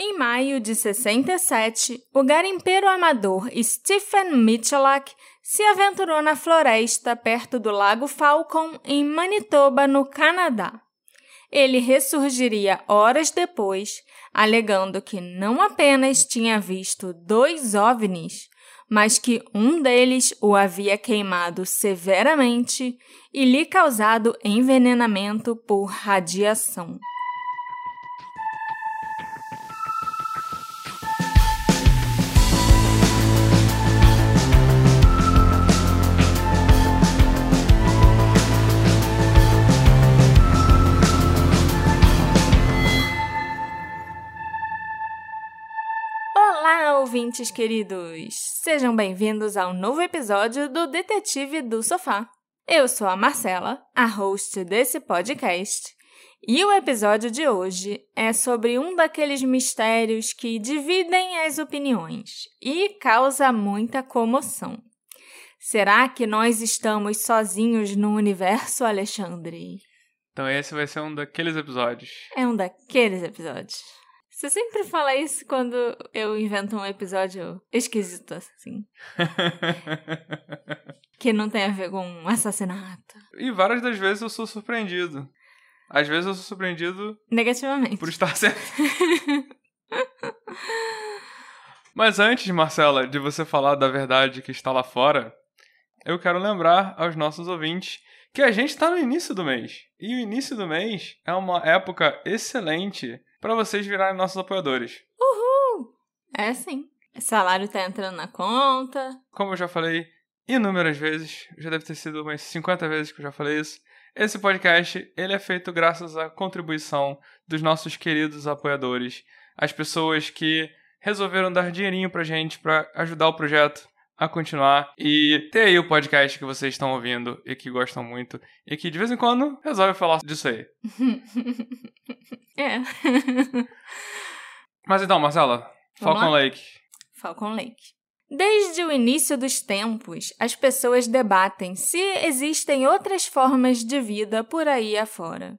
Em maio de 67, o garimpeiro amador Stephen Michalak se aventurou na floresta perto do Lago Falcon, em Manitoba, no Canadá. Ele ressurgiria horas depois, alegando que não apenas tinha visto dois ovnis, mas que um deles o havia queimado severamente e lhe causado envenenamento por radiação. Ouvintes queridos! Sejam bem-vindos ao novo episódio do Detetive do Sofá. Eu sou a Marcela, a host desse podcast, e o episódio de hoje é sobre um daqueles mistérios que dividem as opiniões e causa muita comoção. Será que nós estamos sozinhos no universo, Alexandre? Então esse vai ser um daqueles episódios. É um daqueles episódios. Você sempre fala isso quando eu invento um episódio esquisito, assim. que não tem a ver com um assassinato. E várias das vezes eu sou surpreendido. Às vezes eu sou surpreendido. Negativamente. Por estar certo. Mas antes, Marcela, de você falar da verdade que está lá fora, eu quero lembrar aos nossos ouvintes que a gente está no início do mês. E o início do mês é uma época excelente para vocês virarem nossos apoiadores. Uhul! É sim. O salário tá entrando na conta. Como eu já falei inúmeras vezes, já deve ter sido umas 50 vezes que eu já falei isso. Esse podcast, ele é feito graças à contribuição dos nossos queridos apoiadores, as pessoas que resolveram dar dinheirinho pra gente para ajudar o projeto a continuar e ter aí o podcast que vocês estão ouvindo e que gostam muito e que de vez em quando resolve falar disso aí. é. Mas então, Marcela, Falcon Lake. Falcon Lake. Desde o início dos tempos, as pessoas debatem se existem outras formas de vida por aí afora.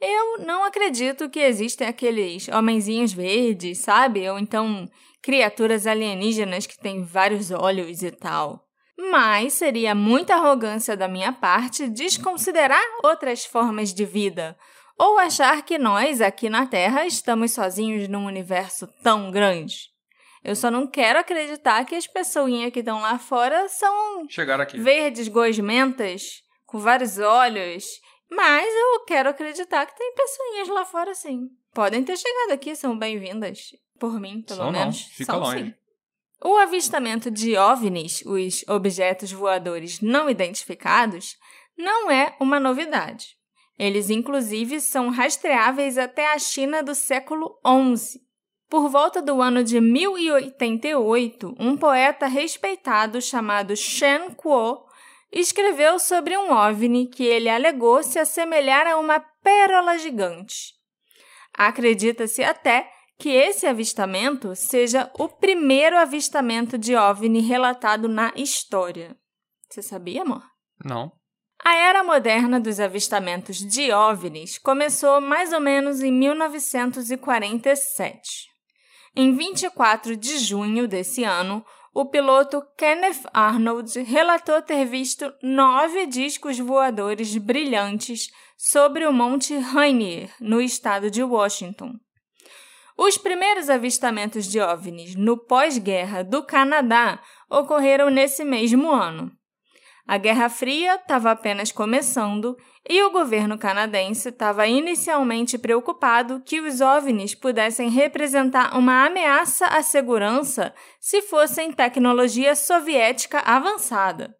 Eu não acredito que existem aqueles homenzinhos verdes, sabe? Ou então criaturas alienígenas que têm vários olhos e tal. Mas seria muita arrogância da minha parte desconsiderar outras formas de vida, ou achar que nós, aqui na Terra, estamos sozinhos num universo tão grande. Eu só não quero acreditar que as pessoinhas que estão lá fora são verdes gosmentas, com vários olhos. Mas eu quero acreditar que tem pessoinhas lá fora sim. Podem ter chegado aqui, são bem-vindas por mim, pelo Só menos. Não, fica longe. Sim. O avistamento de OVNIs, os objetos voadores não identificados, não é uma novidade. Eles, inclusive, são rastreáveis até a China do século XI. Por volta do ano de 1088, um poeta respeitado chamado Shen Kuo escreveu sobre um OVNI que ele alegou se assemelhar a uma pérola gigante. Acredita-se até que esse avistamento seja o primeiro avistamento de OVNI relatado na história. Você sabia, amor? Não. A era moderna dos avistamentos de OVNIs começou mais ou menos em 1947. Em 24 de junho desse ano, o piloto Kenneth Arnold relatou ter visto nove discos voadores brilhantes sobre o Monte Rainier, no estado de Washington. Os primeiros avistamentos de OVNIs no pós-guerra do Canadá ocorreram nesse mesmo ano. A Guerra Fria estava apenas começando e o governo canadense estava inicialmente preocupado que os OVNIs pudessem representar uma ameaça à segurança se fossem tecnologia soviética avançada.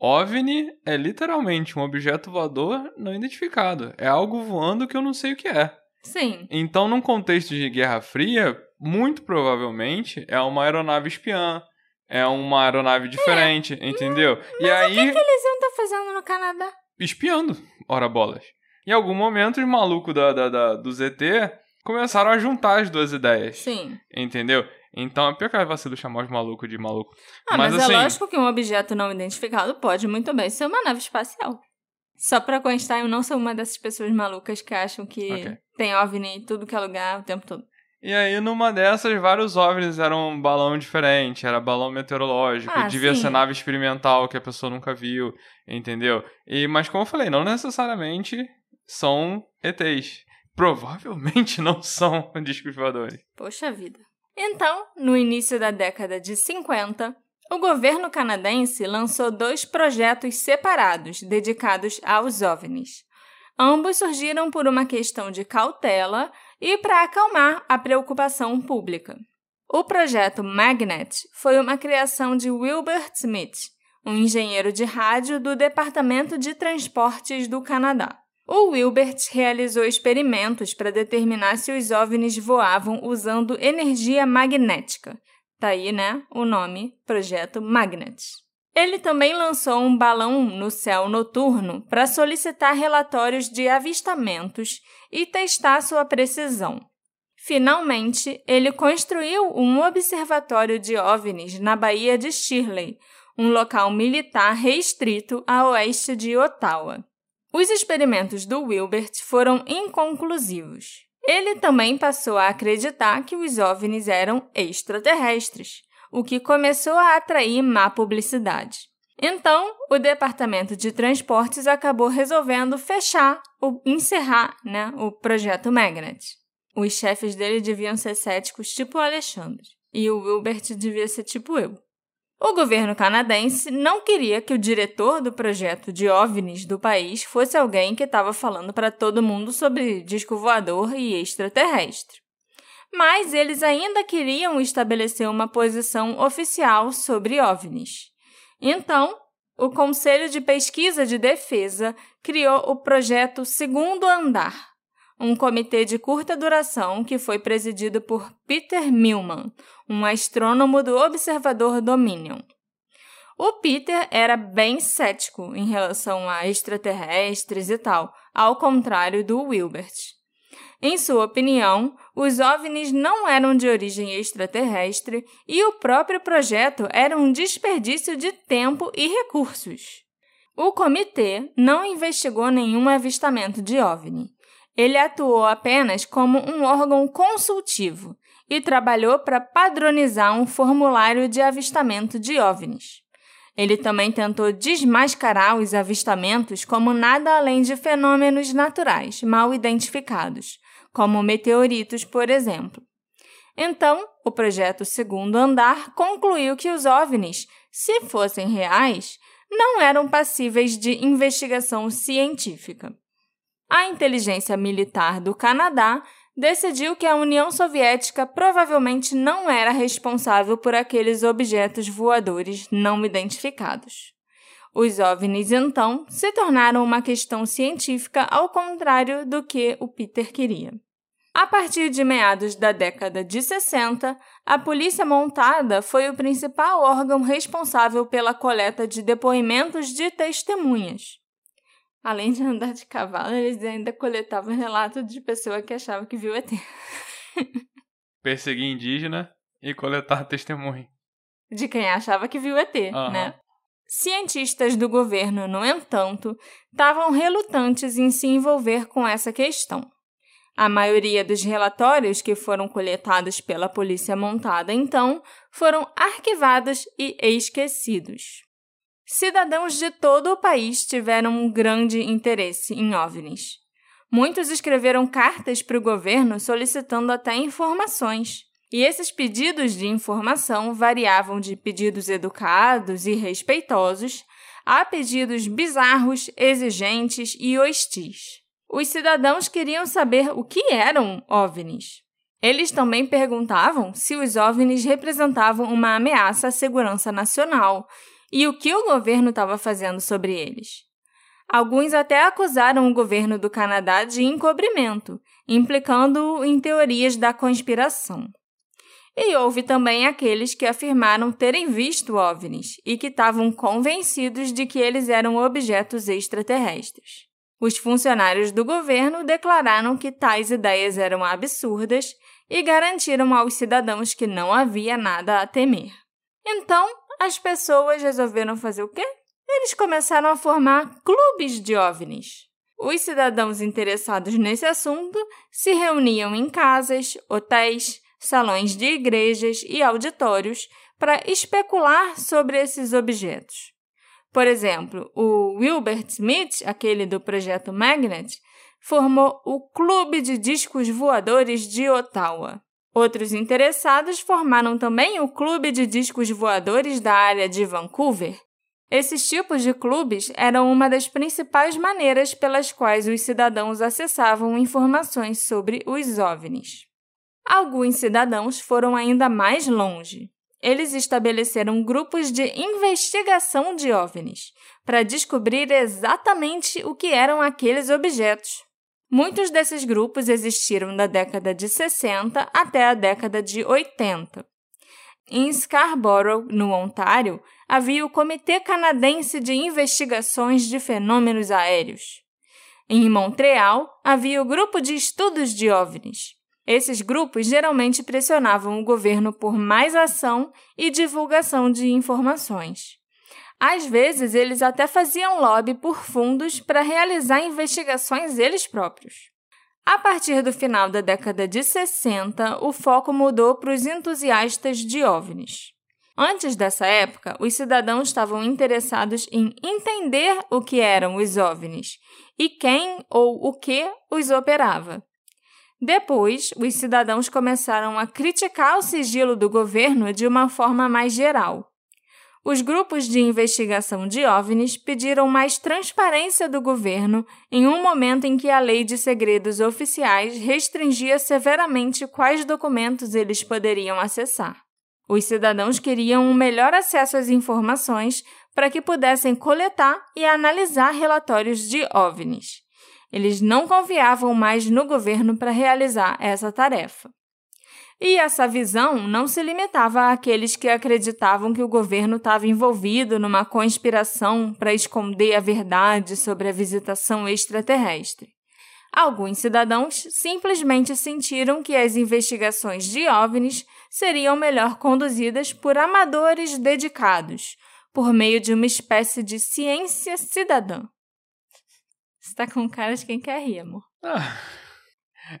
OVNI é literalmente um objeto voador não identificado. É algo voando que eu não sei o que é. Sim. Então, num contexto de Guerra Fria, muito provavelmente é uma aeronave espiã, é uma aeronave diferente, é. entendeu? Mas e aí. O que, que eles iam estar tá fazendo no Canadá? Espiando, ora bolas. Em algum momento, os malucos da, da, da, do ZT começaram a juntar as duas ideias. Sim. Entendeu? Então é pior que é vacilo chamar os malucos de maluco. Ah, mas, mas é assim... é lógico que um objeto não identificado pode muito bem ser uma nave espacial. Só pra constar, eu não sou uma dessas pessoas malucas que acham que okay. Tem OVNI em tudo que é lugar o tempo todo. E aí, numa dessas, vários OVNIs eram um balão diferente, era balão meteorológico, Ah, devia sim. ser nave experimental que a pessoa nunca viu, entendeu? E, mas como eu falei, não necessariamente são ETs. Provavelmente não são discos voadores. Poxa vida. Então, no início da década de 50, o governo canadense lançou dois projetos separados dedicados aos OVNIs. Ambos surgiram por uma questão de cautela e para acalmar a preocupação pública. O projeto Magnet foi uma criação de Wilbert Smith, um engenheiro de rádio do Departamento de Transportes do Canadá. O Wilbert realizou experimentos para determinar se os OVNIs voavam usando energia magnética. Tá aí, né, o nome, Projeto Magnet. Ele também lançou um balão no céu noturno para solicitar relatórios de avistamentos e testar sua precisão. Finalmente, ele construiu um observatório de OVNIs na Baía de Shirley, um local militar restrito a oeste de Ottawa. Os experimentos do Wilbert foram inconclusivos. Ele também passou a acreditar que os OVNIs eram extraterrestres, o que começou a atrair má publicidade. Então, o Departamento de Transportes acabou resolvendo fechar, ou encerrar, né, o projeto Magnet. Os chefes dele deviam ser céticos tipo o Alexandre, e o Wilbert devia ser tipo eu. O governo canadense não queria que o diretor do projeto de OVNIs do país fosse alguém que estava falando para todo mundo sobre disco voador e extraterrestre. Mas eles ainda queriam estabelecer uma posição oficial sobre OVNIs. Então, o Conselho de Pesquisa de Defesa criou o projeto Segundo Andar, um comitê de curta duração que foi presidido por Peter Millman, um astrônomo do Observador Dominion. O Peter era bem cético em relação a extraterrestres e tal, ao contrário do Wilbert. Em sua opinião, os OVNIs não eram de origem extraterrestre e o próprio projeto era um desperdício de tempo e recursos. O comitê não investigou nenhum avistamento de OVNI. Ele atuou apenas como um órgão consultivo e trabalhou para padronizar um formulário de avistamento de OVNIs. Ele também tentou desmascarar os avistamentos como nada além de fenômenos naturais mal identificados, como meteoritos, por exemplo. Então, o projeto Segundo Andar concluiu que os OVNIs, se fossem reais, não eram passíveis de investigação científica. A inteligência militar do Canadá decidiu que a União Soviética provavelmente não era responsável por aqueles objetos voadores não identificados. Os OVNIs, então, se tornaram uma questão científica ao contrário do que o Peter queria. A partir de meados da década de 60, a Polícia Montada foi o principal órgão responsável pela coleta de depoimentos de testemunhas. Além de andar de cavalo, eles ainda coletavam relatos de pessoa que achava que viu ET. Perseguir indígena e coletar testemunho. De quem achava que viu ET, Aham. né? Cientistas do governo, no entanto, estavam relutantes em se envolver com essa questão. A maioria dos relatórios que foram coletados pela polícia montada, então, foram arquivados e esquecidos. Cidadãos de todo o país tiveram um grande interesse em OVNIs. Muitos escreveram cartas para o governo solicitando até informações. E esses pedidos de informação variavam de pedidos educados e respeitosos a pedidos bizarros, exigentes e hostis. Os cidadãos queriam saber o que eram OVNIs. Eles também perguntavam se os OVNIs representavam uma ameaça à segurança nacional e o que o governo estava fazendo sobre eles. Alguns até acusaram o governo do Canadá de encobrimento, implicando-o em teorias da conspiração. E houve também aqueles que afirmaram terem visto OVNIs e que estavam convencidos de que eles eram objetos extraterrestres. Os funcionários do governo declararam que tais ideias eram absurdas e garantiram aos cidadãos que não havia nada a temer. Então, as pessoas resolveram fazer o quê? Eles começaram a formar clubes de OVNIs. Os cidadãos interessados nesse assunto se reuniam em casas, hotéis, salões de igrejas e auditórios para especular sobre esses objetos. Por exemplo, o Wilbert Smith, aquele do projeto Magnet, formou o Clube de Discos Voadores de Ottawa. Outros interessados formaram também o Clube de Discos Voadores da área de Vancouver. Esses tipos de clubes eram uma das principais maneiras pelas quais os cidadãos acessavam informações sobre os OVNIs. Alguns cidadãos foram ainda mais longe eles estabeleceram grupos de investigação de OVNIs para descobrir exatamente o que eram aqueles objetos. Muitos desses grupos existiram da década de 60 até a década de 80. Em Scarborough, no Ontário, havia o Comitê Canadense de Investigações de Fenômenos Aéreos. Em Montreal, havia o Grupo de Estudos de OVNIs. Esses grupos geralmente pressionavam o governo por mais ação e divulgação de informações. Às vezes, eles até faziam lobby por fundos para realizar investigações eles próprios. A partir do final da década de 60, o foco mudou para os entusiastas de OVNIs. Antes dessa época, os cidadãos estavam interessados em entender o que eram os OVNIs e quem ou o que os operava. Depois, os cidadãos começaram a criticar o sigilo do governo de uma forma mais geral. Os grupos de investigação de OVNIs pediram mais transparência do governo em um momento em que a lei de segredos oficiais restringia severamente quais documentos eles poderiam acessar. Os cidadãos queriam um melhor acesso às informações para que pudessem coletar e analisar relatórios de OVNIs. Eles não confiavam mais no governo para realizar essa tarefa. E essa visão não se limitava àqueles que acreditavam que o governo estava envolvido numa conspiração para esconder a verdade sobre a visitação extraterrestre. Alguns cidadãos simplesmente sentiram que as investigações de OVNIs seriam melhor conduzidas por amadores dedicados, por meio de uma espécie de ciência cidadã. Você tá com cara de quem quer rir, amor. Ah,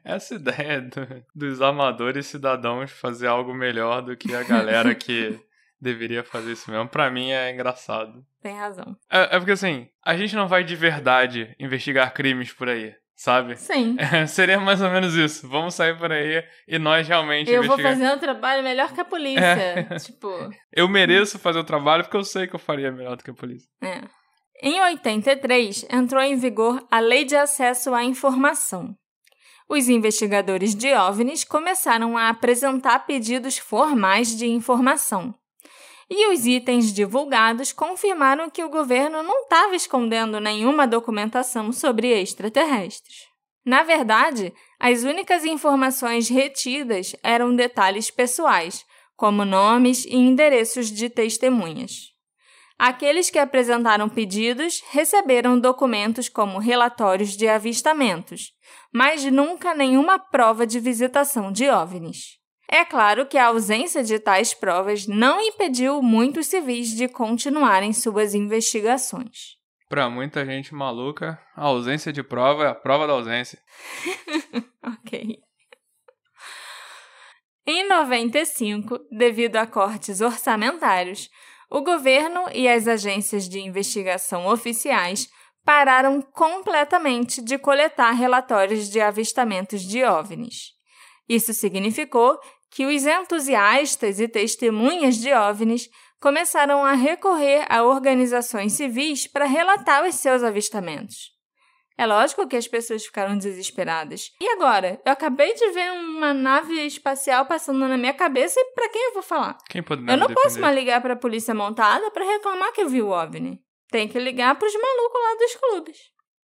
essa ideia do, dos amadores cidadãos fazer algo melhor do que a galera que deveria fazer isso mesmo, pra mim é engraçado. Tem razão. É, é porque assim, a gente não vai de verdade investigar crimes por aí sabe? Sim. É, seria mais ou menos isso. Vamos sair por aí e nós realmente Eu investigar. vou fazer um trabalho melhor que a polícia. É. Tipo. Eu mereço fazer o trabalho porque eu sei que eu faria melhor do que a polícia. É. Em 83, entrou em vigor a Lei de Acesso à Informação. Os investigadores de OVNIs começaram a apresentar pedidos formais de informação. E os itens divulgados confirmaram que o governo não estava escondendo nenhuma documentação sobre extraterrestres. Na verdade, as únicas informações retidas eram detalhes pessoais, como nomes e endereços de testemunhas. Aqueles que apresentaram pedidos receberam documentos como relatórios de avistamentos, mas nunca nenhuma prova de visitação de OVNIs. É claro que a ausência de tais provas não impediu muitos civis de continuarem suas investigações. Para muita gente maluca, a ausência de prova é a prova da ausência. ok. Em 95, devido a cortes orçamentários, o governo e as agências de investigação oficiais pararam completamente de coletar relatórios de avistamentos de OVNIs. Isso significou que os entusiastas e testemunhas de OVNIs começaram a recorrer a organizações civis para relatar os seus avistamentos. É lógico que as pessoas ficaram desesperadas. E agora? Eu acabei de ver uma nave espacial passando na minha cabeça e para quem eu vou falar? Quem pode Eu não defender? posso mais ligar para a polícia montada para reclamar que eu vi o OVNI. Tem que ligar para os malucos lá dos clubes.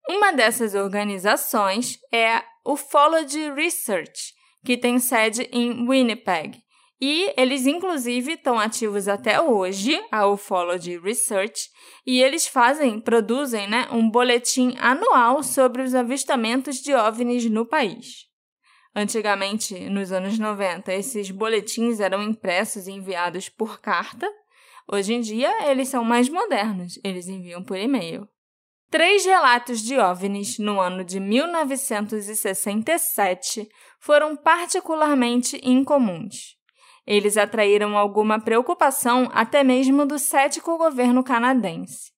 Uma dessas organizações é o Ufology Research, que tem sede em Winnipeg. E eles, inclusive, estão ativos até hoje, a Ufology Research, e eles fazem, produzem né, um boletim anual sobre os avistamentos de OVNIs no país. Antigamente, nos anos 90, esses boletins eram impressos e enviados por carta. Hoje em dia, eles são mais modernos, eles enviam por e-mail. Três relatos de OVNIs no ano de 1967 foram particularmente incomuns. Eles atraíram alguma preocupação até mesmo do cético governo canadense.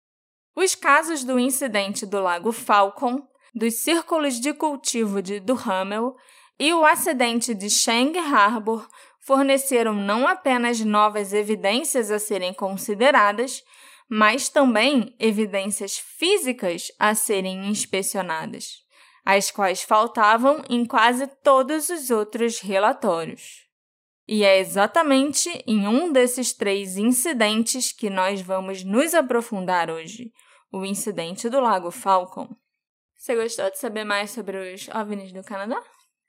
Os casos do incidente do Lago Falcon, dos círculos de cultivo de Duhamel e o acidente de Shang Harbor forneceram não apenas novas evidências a serem consideradas, mas também evidências físicas a serem inspecionadas, as quais faltavam em quase todos os outros relatórios. E é exatamente em um desses três incidentes que nós vamos nos aprofundar hoje, o incidente do Lago Falcon. Você gostou de saber mais sobre os OVNIs do Canadá?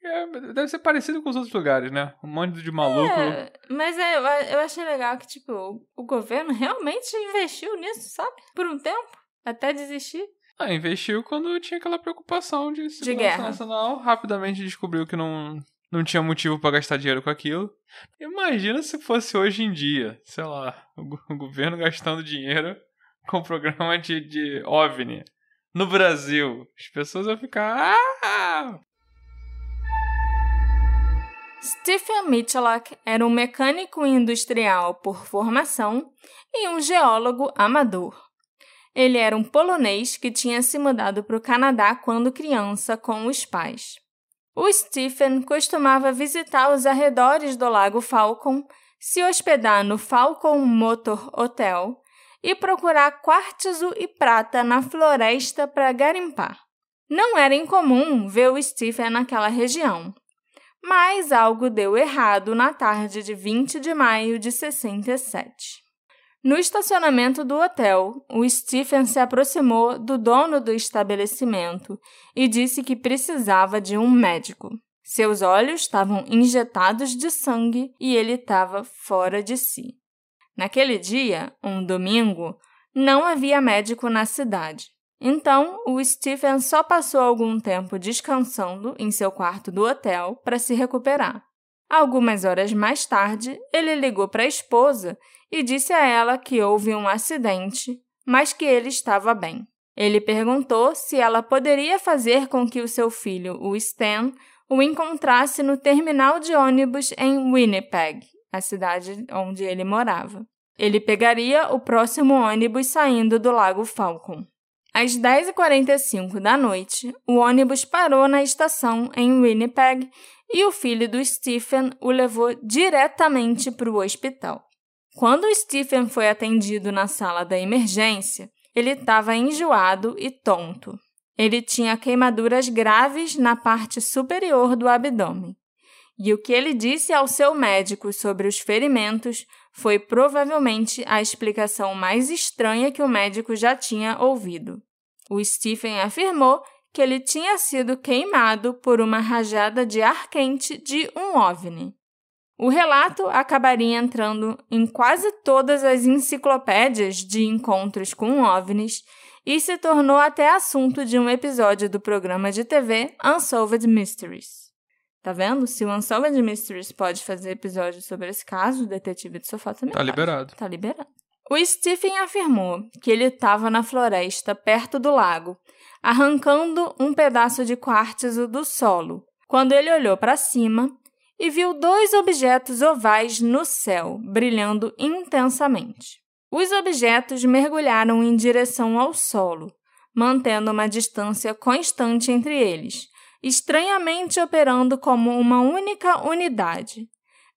É, deve ser parecido com os outros lugares, né? Um monte de maluco. É, mas é, eu achei legal que, tipo, o governo realmente investiu nisso, sabe? Por um tempo, até desistir. Ah, investiu quando tinha aquela preocupação de segurança de guerra. nacional. Rapidamente descobriu que não, não tinha motivo para gastar dinheiro com aquilo. Imagina se fosse hoje em dia, sei lá, o, governo gastando dinheiro com programa de, de OVNI no Brasil. As pessoas vão ficar. Ah! Stephen Michalak era um mecânico industrial por formação e um geólogo amador. Ele era um polonês que tinha se mudado para o Canadá quando criança com os pais. O Stephen costumava visitar os arredores do Lago Falcon, se hospedar no Falcon Motor Hotel e procurar quartzo e prata na floresta para garimpar. Não era incomum ver o Stephen naquela região, mas algo deu errado na tarde de 20 de maio de 67. No estacionamento do hotel, o Stephen se aproximou do dono do estabelecimento e disse que precisava de um médico. Seus olhos estavam injetados de sangue e ele estava fora de si. Naquele dia, um domingo, não havia médico na cidade. Então, o Stephen só passou algum tempo descansando em seu quarto do hotel para se recuperar. Algumas horas mais tarde, ele ligou para a esposa e disse a ela que houve um acidente, mas que ele estava bem. Ele perguntou se ela poderia fazer com que o seu filho, o Stan, o encontrasse no terminal de ônibus em Winnipeg, a cidade onde ele morava. Ele pegaria o próximo ônibus saindo do Lago Falcon. Às 10h45 da noite, o ônibus parou na estação em Winnipeg e o filho do Stephen o levou diretamente para o hospital. Quando Stephen foi atendido na sala da emergência, ele estava enjoado e tonto. Ele tinha queimaduras graves na parte superior do abdômen. E o que ele disse ao seu médico sobre os ferimentos foi provavelmente a explicação mais estranha que o médico já tinha ouvido. O Stephen afirmou que ele tinha sido queimado por uma rajada de ar quente de um OVNI. O relato acabaria entrando em quase todas as enciclopédias de encontros com OVNIs e se tornou até assunto de um episódio do programa de TV Unsolved Mysteries. Tá vendo? Se o Unsolved Mysteries pode fazer episódio sobre esse caso, o Detetive do Sofá também Tá pode. liberado. Tá liberado. O Stephen afirmou que ele estava na floresta perto do lago, arrancando um pedaço de quartzo do solo, quando ele olhou para cima e viu dois objetos ovais no céu, brilhando intensamente. Os objetos mergulharam em direção ao solo, mantendo uma distância constante entre eles, estranhamente operando como uma única unidade,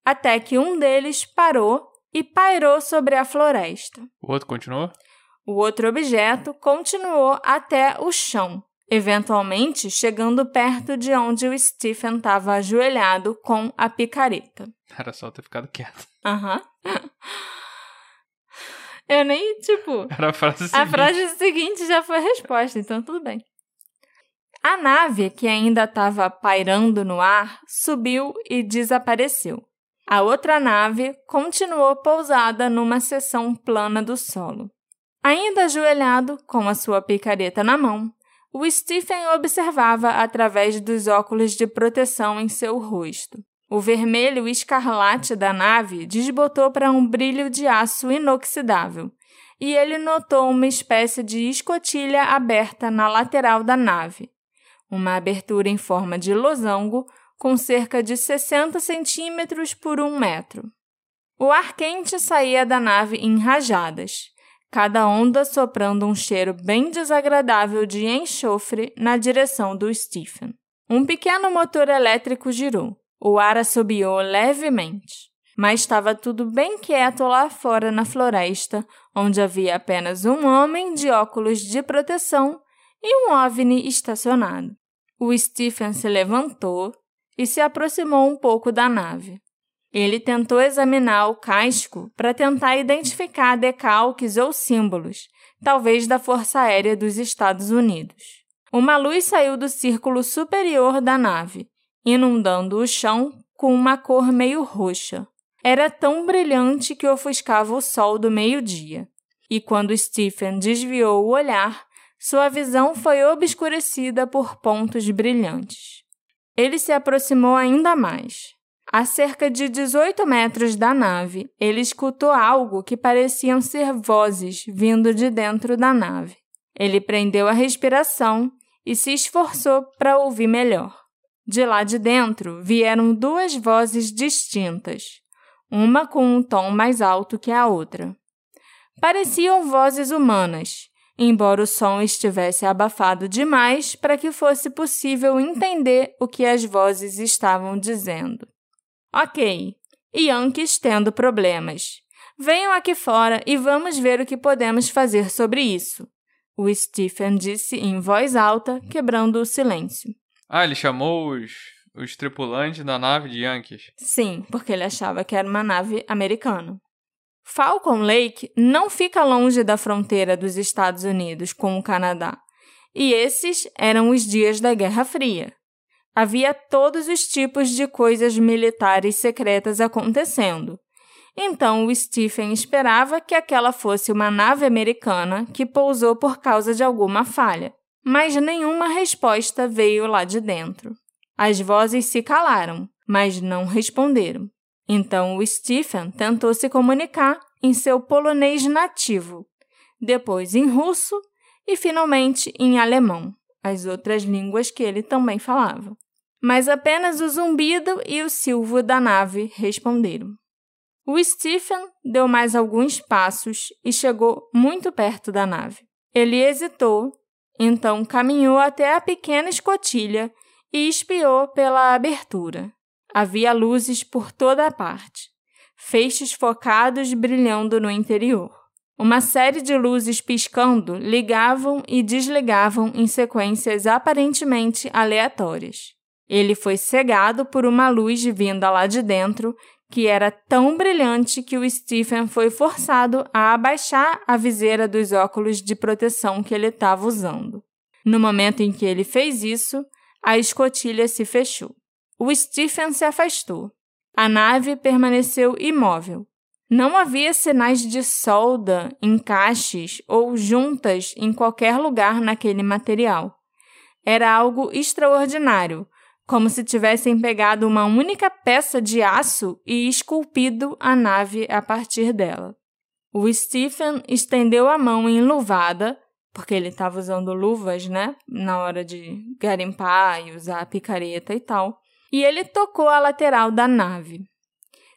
até que um deles parou e pairou sobre a floresta. O outro continuou? O outro objeto continuou até o chão, eventualmente chegando perto de onde o Stephen estava ajoelhado com a picareta. Era só ter ficado quieto. Aham. Eu nem, tipo. Era a frase A seguinte. frase seguinte já foi a resposta, então tudo bem. A nave, que ainda estava pairando no ar, subiu e desapareceu. A outra nave continuou pousada numa seção plana do solo. Ainda ajoelhado, com a sua picareta na mão, o Stephen observava através dos óculos de proteção em seu rosto. O vermelho escarlate da nave desbotou para um brilho de aço inoxidável, e ele notou uma espécie de escotilha aberta na lateral da nave, uma abertura em forma de losango com cerca de 60 centímetros por um metro. O ar quente saía da nave em rajadas, cada onda soprando um cheiro bem desagradável de enxofre na direção do Stephen. Um pequeno motor elétrico girou. O ar assobiou levemente, mas estava tudo bem quieto lá fora na floresta, onde havia apenas um homem de óculos de proteção e um OVNI estacionado. O Stephen se levantou e se aproximou um pouco da nave. Ele tentou examinar o casco para tentar identificar decalques ou símbolos, talvez da Força Aérea dos Estados Unidos. Uma luz saiu do círculo superior da nave, inundando o chão com uma cor meio roxa. Era tão brilhante que ofuscava o sol do meio-dia. E quando Stephen desviou o olhar, sua visão foi obscurecida por pontos brilhantes. Ele se aproximou ainda mais. A cerca de 18 metros da nave, ele escutou algo que pareciam ser vozes vindo de dentro da nave. Ele prendeu a respiração e se esforçou para ouvir melhor. De lá de dentro vieram duas vozes distintas, uma com um tom mais alto que a outra. Pareciam vozes humanas, embora o som estivesse abafado demais para que fosse possível entender o que as vozes estavam dizendo. Ok, Yankees tendo problemas. Venham aqui fora e vamos ver o que podemos fazer sobre isso. O Stephen disse em voz alta, quebrando o silêncio. Ah, ele chamou os, os tripulantes da nave de Yankees? Sim, porque ele achava que era uma nave americana. Falcon Lake não fica longe da fronteira dos Estados Unidos com o Canadá, e esses eram os dias da Guerra Fria havia todos os tipos de coisas militares secretas acontecendo. Então o Stephen esperava que aquela fosse uma nave americana que pousou por causa de alguma falha, mas nenhuma resposta veio lá de dentro. As vozes se calaram, mas não responderam. Então o Stephen tentou se comunicar em seu polonês nativo, depois em russo e finalmente em alemão, as outras línguas que ele também falava mas apenas o zumbido e o silvo da nave responderam. O Stephen deu mais alguns passos e chegou muito perto da nave. Ele hesitou, então caminhou até a pequena escotilha e espiou pela abertura. Havia luzes por toda a parte, feixes focados brilhando no interior. Uma série de luzes piscando ligavam e desligavam em sequências aparentemente aleatórias. Ele foi cegado por uma luz vinda lá de dentro que era tão brilhante que o Stephen foi forçado a abaixar a viseira dos óculos de proteção que ele estava usando. No momento em que ele fez isso, a escotilha se fechou. O Stephen se afastou. A nave permaneceu imóvel. Não havia sinais de solda, encaixes ou juntas em qualquer lugar naquele material. Era algo extraordinário, como se tivessem pegado uma única peça de aço e esculpido a nave a partir dela. O Stephen estendeu a mão enluvada, porque ele estava usando luvas, né, na hora de garimpar e usar a picareta e tal, e ele tocou a lateral da nave.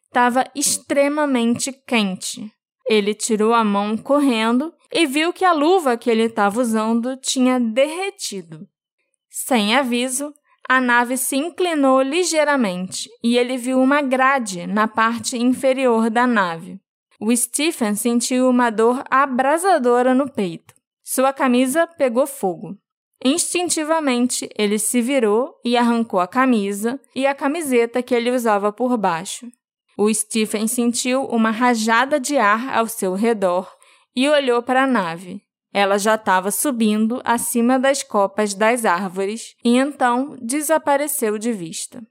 Estava extremamente quente. Ele tirou a mão correndo e viu que a luva que ele estava usando tinha derretido. Sem aviso, a nave se inclinou ligeiramente e ele viu uma grade na parte inferior da nave. O Stephen sentiu uma dor abrasadora no peito. Sua camisa pegou fogo. Instintivamente, ele se virou e arrancou a camisa e a camiseta que ele usava por baixo. O Stephen sentiu uma rajada de ar ao seu redor e olhou para a nave. Ela já estava subindo acima das copas das árvores e então desapareceu de vista.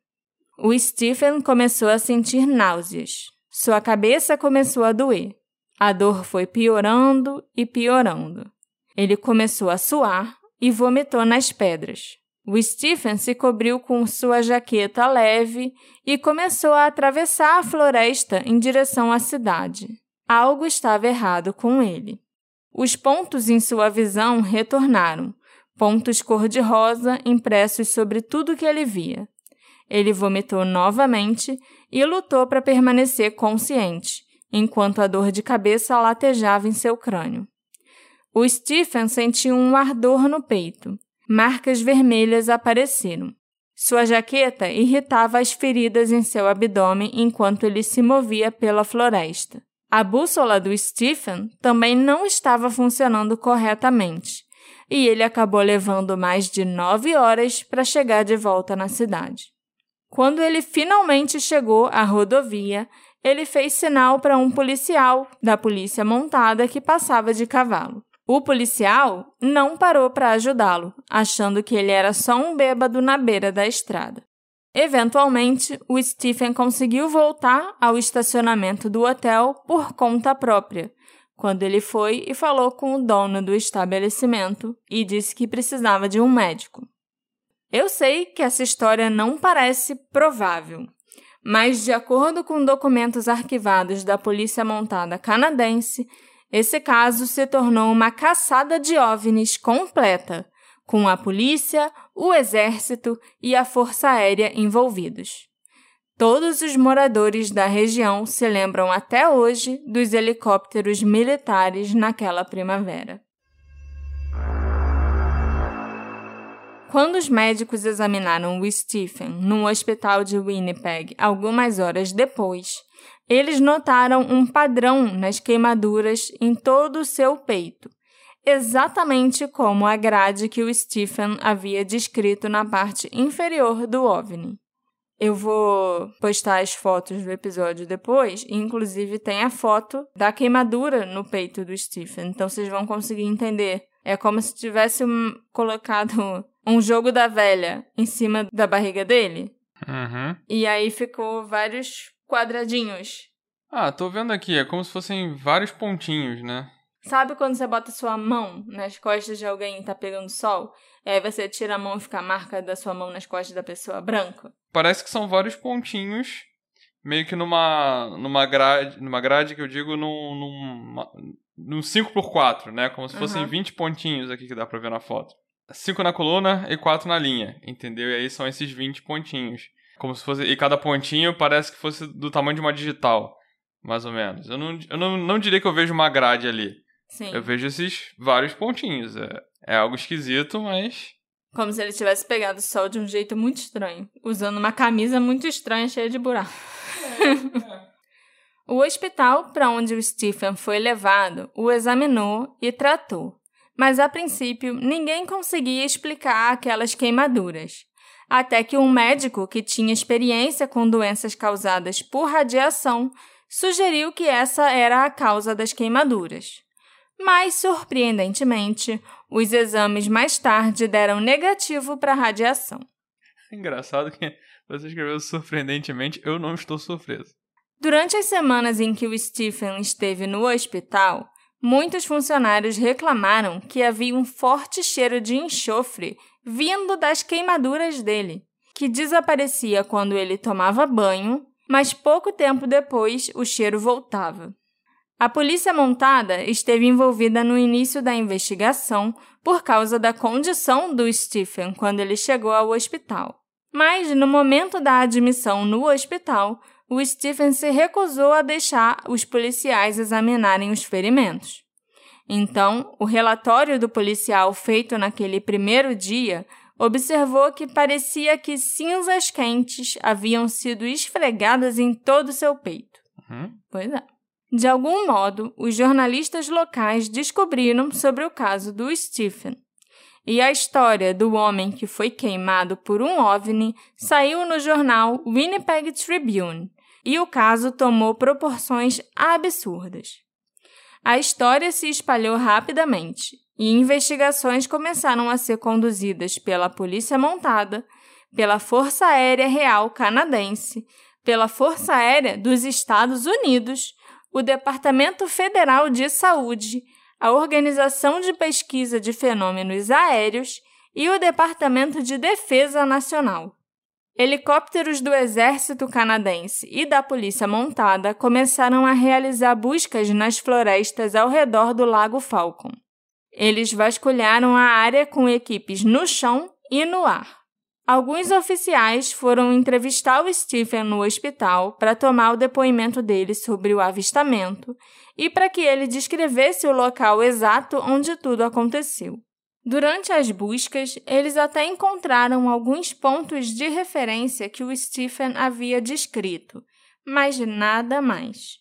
O Stephen começou a sentir náuseas. Sua cabeça começou a doer. A dor foi piorando e piorando. Ele começou a suar e vomitou nas pedras. O Stephen se cobriu com sua jaqueta leve e começou a atravessar a floresta em direção à cidade. Algo estava errado com ele. Os pontos em sua visão retornaram, pontos cor-de-rosa impressos sobre tudo que ele via. Ele vomitou novamente e lutou para permanecer consciente, enquanto a dor de cabeça latejava em seu crânio. O Stephen sentiu um ardor no peito. Marcas vermelhas apareceram. Sua jaqueta irritava as feridas em seu abdômen enquanto ele se movia pela floresta. A bússola do Stephen também não estava funcionando corretamente, e ele acabou levando mais de nove horas para chegar de volta na cidade. Quando ele finalmente chegou à rodovia, ele fez sinal para um policial da polícia montada que passava de cavalo. O policial não parou para ajudá-lo, achando que ele era só um bêbado na beira da estrada. Eventualmente, o Stephen conseguiu voltar ao estacionamento do hotel por conta própria, quando ele foi e falou com o dono do estabelecimento e disse que precisava de um médico. Eu sei que essa história não parece provável, mas, de acordo com documentos arquivados da Polícia Montada Canadense, esse caso se tornou uma caçada de OVNIs completa, com a polícia, o exército e a força aérea envolvidos. Todos os moradores da região se lembram até hoje dos helicópteros militares naquela primavera. Quando os médicos examinaram o Stephen no hospital de Winnipeg algumas horas depois, eles notaram um padrão nas queimaduras em todo o seu peito, exatamente como a grade que o Stephen havia descrito na parte inferior do OVNI. Eu vou postar as fotos do episódio depois, e inclusive tem a foto da queimadura no peito do Stephen, então vocês vão conseguir entender. É como se tivesse um, colocado um jogo da velha em cima da barriga dele. Uhum. E aí ficou vários quadradinhos. Ah, tô vendo aqui, é como se fossem vários pontinhos, né? Sabe quando você bota sua mão nas costas de alguém e tá pegando sol? E aí você tira a mão e fica a marca da sua mão nas costas da pessoa branca? Parece que são vários pontinhos, meio que numa, numa, grade, numa grade que eu digo num, num, num 5x4, né? Como se fossem uhum. 20 pontinhos aqui que dá pra ver na foto. 5 na coluna e 4 na linha, entendeu? E aí são esses 20 pontinhos. Como se fosse. E cada pontinho parece que fosse do tamanho de uma digital. Mais ou menos. Eu não, eu não, não diria que eu vejo uma grade ali. Sim. Eu vejo esses vários pontinhos. É, é algo esquisito, mas. Como se ele tivesse pegado o sol de um jeito muito estranho. Usando uma camisa muito estranha, cheia de buracos. É, é. o hospital para onde o Stephen foi levado o examinou e tratou. Mas a princípio, ninguém conseguia explicar aquelas queimaduras até que um médico que tinha experiência com doenças causadas por radiação sugeriu que essa era a causa das queimaduras. Mas, surpreendentemente, os exames mais tarde deram negativo para a radiação. Engraçado que você escreveu surpreendentemente, eu não estou surpreso. Durante as semanas em que o Stephen esteve no hospital, muitos funcionários reclamaram que havia um forte cheiro de enxofre vindo das queimaduras dele, que desaparecia quando ele tomava banho, mas pouco tempo depois o cheiro voltava. A polícia montada esteve envolvida no início da investigação por causa da condição do Stephen quando ele chegou ao hospital. Mas, no momento da admissão no hospital, o Stephen se recusou a deixar os policiais examinarem os ferimentos. Então, o relatório do policial feito naquele primeiro dia observou que parecia que cinzas quentes haviam sido esfregadas em todo o seu peito. Uhum. Pois é. De algum modo, os jornalistas locais descobriram sobre o caso do Stephen. E a história do homem que foi queimado por um OVNI saiu no jornal Winnipeg Tribune, e o caso tomou proporções absurdas. A história se espalhou rapidamente e investigações começaram a ser conduzidas pela Polícia Montada, pela Força Aérea Real Canadense, pela Força Aérea dos Estados Unidos, o Departamento Federal de Saúde, a Organização de Pesquisa de Fenômenos Aéreos e o Departamento de Defesa Nacional. Helicópteros do exército canadense e da polícia montada começaram a realizar buscas nas florestas ao redor do Lago Falcon. Eles vasculharam a área com equipes no chão e no ar. Alguns oficiais foram entrevistar o Stephen no hospital para tomar o depoimento dele sobre o avistamento e para que ele descrevesse o local exato onde tudo aconteceu. Durante as buscas, eles até encontraram alguns pontos de referência que o Stephen havia descrito, mas nada mais.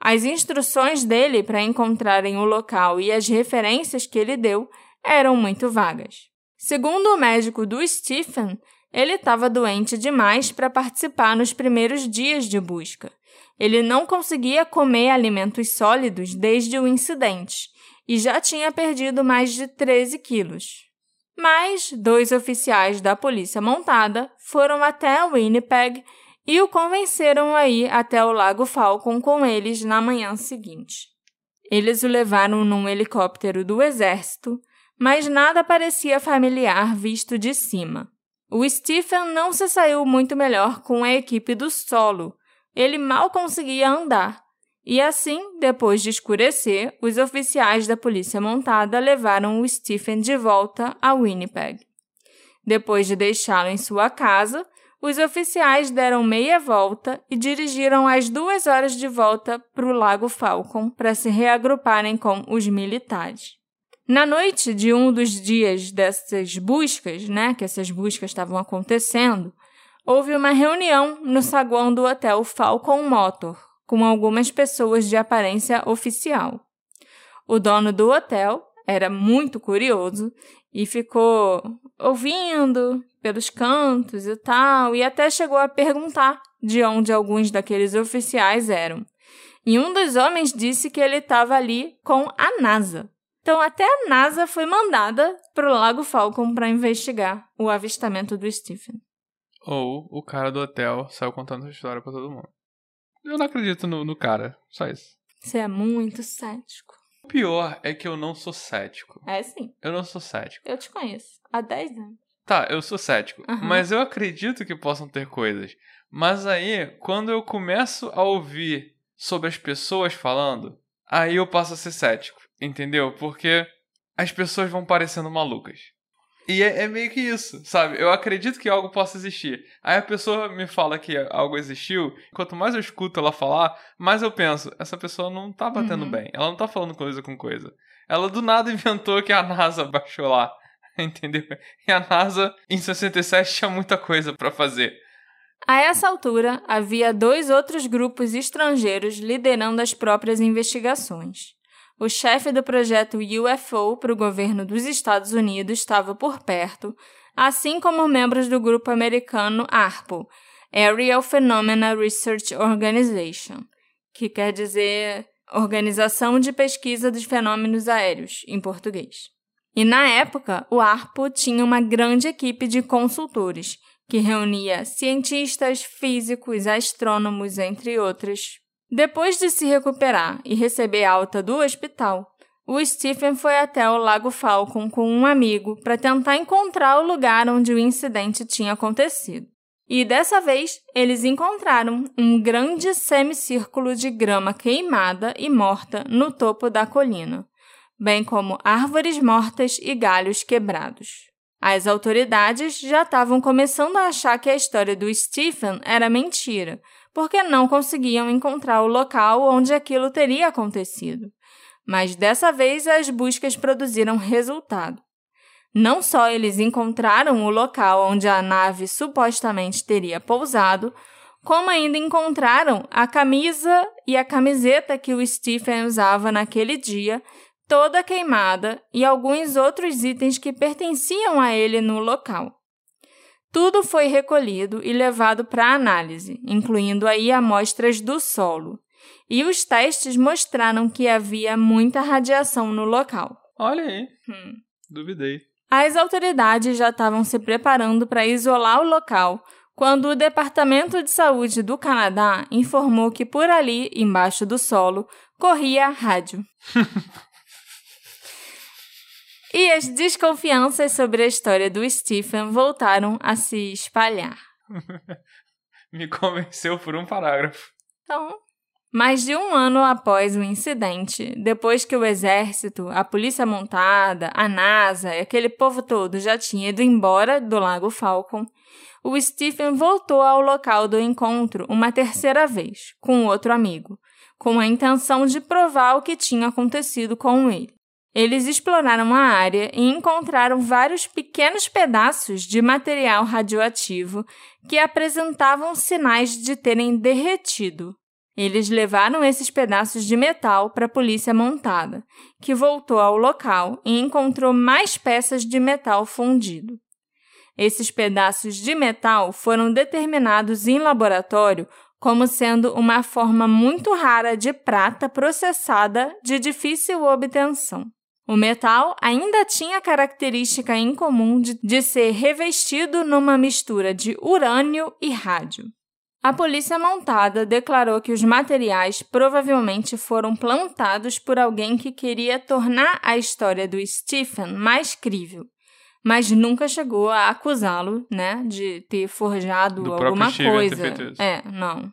As instruções dele para encontrarem o local e as referências que ele deu eram muito vagas. Segundo o médico do Stephen, ele estava doente demais para participar nos primeiros dias de busca. Ele não conseguia comer alimentos sólidos desde o incidente e já tinha perdido mais de 13 quilos. Mas dois oficiais da polícia montada foram até Winnipeg e o convenceram a ir até o Lago Falcon com eles na manhã seguinte. Eles o levaram num helicóptero do exército mas nada parecia familiar visto de cima. O Stephen não se saiu muito melhor com a equipe do solo. Ele mal conseguia andar. E assim, depois de escurecer, os oficiais da polícia montada levaram o Stephen de volta a Winnipeg. Depois de deixá-lo em sua casa, os oficiais deram meia volta e dirigiram as duas horas de volta para o Lago Falcon para se reagruparem com os militares. Na noite de um dos dias dessas buscas, né, que essas buscas estavam acontecendo, houve uma reunião no saguão do hotel Falcon Motor, com algumas pessoas de aparência oficial. O dono do hotel era muito curioso e ficou ouvindo pelos cantos e tal, e até chegou a perguntar de onde alguns daqueles oficiais eram. E um dos homens disse que ele estava ali com a NASA. Então, até a NASA foi mandada para o Lago Falcon para investigar o avistamento do Stephen. Ou o cara do hotel saiu contando essa história para todo mundo. Eu não acredito no, no cara, só isso. Você é muito cético. O pior é que eu não sou cético. É sim. Eu não sou cético. Eu te conheço. Há 10 anos. Tá, eu sou cético. Uhum. Mas eu acredito que possam ter coisas. Mas aí, quando eu começo a ouvir sobre as pessoas falando, aí eu passo a ser cético. Entendeu? Porque as pessoas vão parecendo malucas. E é, é, meio que isso, sabe? Eu acredito que algo possa existir. Aí a pessoa me fala que algo existiu. Quanto mais eu escuto ela falar, mais eu penso: essa pessoa não tá batendo Uhum. bem. Ela não tá falando coisa com coisa. Ela do nada inventou que a NASA baixou lá. Entendeu? E a NASA, em 67, tinha muita coisa para fazer. A essa altura, havia dois outros grupos estrangeiros liderando as próprias investigações. O chefe do projeto UFO para o governo dos Estados Unidos estava por perto, assim como membros do grupo americano ARPO, Aerial Phenomena Research Organization, que quer dizer Organização de Pesquisa dos Fenômenos Aéreos, em português. E na época, o ARPO tinha uma grande equipe de consultores, que reunia cientistas, físicos, astrônomos, entre outros, depois de se recuperar e receber alta do hospital, o Stephen foi até o Lago Falcon com um amigo para tentar encontrar o lugar onde o incidente tinha acontecido. E dessa vez, eles encontraram um grande semicírculo de grama queimada e morta no topo da colina, bem como árvores mortas e galhos quebrados. As autoridades já estavam começando a achar que a história do Stephen era mentira, porque não conseguiam encontrar o local onde aquilo teria acontecido. Mas dessa vez as buscas produziram resultado. Não só eles encontraram o local onde a nave supostamente teria pousado, como ainda encontraram a camisa e a camiseta que o Stephen usava naquele dia, toda queimada, e alguns outros itens que pertenciam a ele no local. Tudo foi recolhido e levado para análise, incluindo aí amostras do solo. E os testes mostraram que havia muita radiação no local. Olha aí, Hum. duvidei. As autoridades já estavam se preparando para isolar o local quando o Departamento de Saúde do Canadá informou que por ali, embaixo do solo, corria rádio. e as desconfianças sobre a história do Stephen voltaram a se espalhar. Me convenceu por um parágrafo. Então, mais de um ano após o incidente, depois que o exército, a polícia montada, a NASA e aquele povo todo já tinha ido embora do Lago Falcon, o Stephen voltou ao local do encontro uma terceira vez, com outro amigo, com a intenção de provar o que tinha acontecido com ele. Eles exploraram a área e encontraram vários pequenos pedaços de material radioativo que apresentavam sinais de terem derretido. Eles levaram esses pedaços de metal para a polícia montada, que voltou ao local e encontrou mais peças de metal fundido. Esses pedaços de metal foram determinados em laboratório como sendo uma forma muito rara de prata processada de difícil obtenção. O metal ainda tinha a característica incomum de, de ser revestido numa mistura de urânio e rádio. A polícia montada declarou que os materiais provavelmente foram plantados por alguém que queria tornar a história do Stephen mais crível mas nunca chegou a acusá-lo, né, de ter forjado Do alguma coisa. É, não.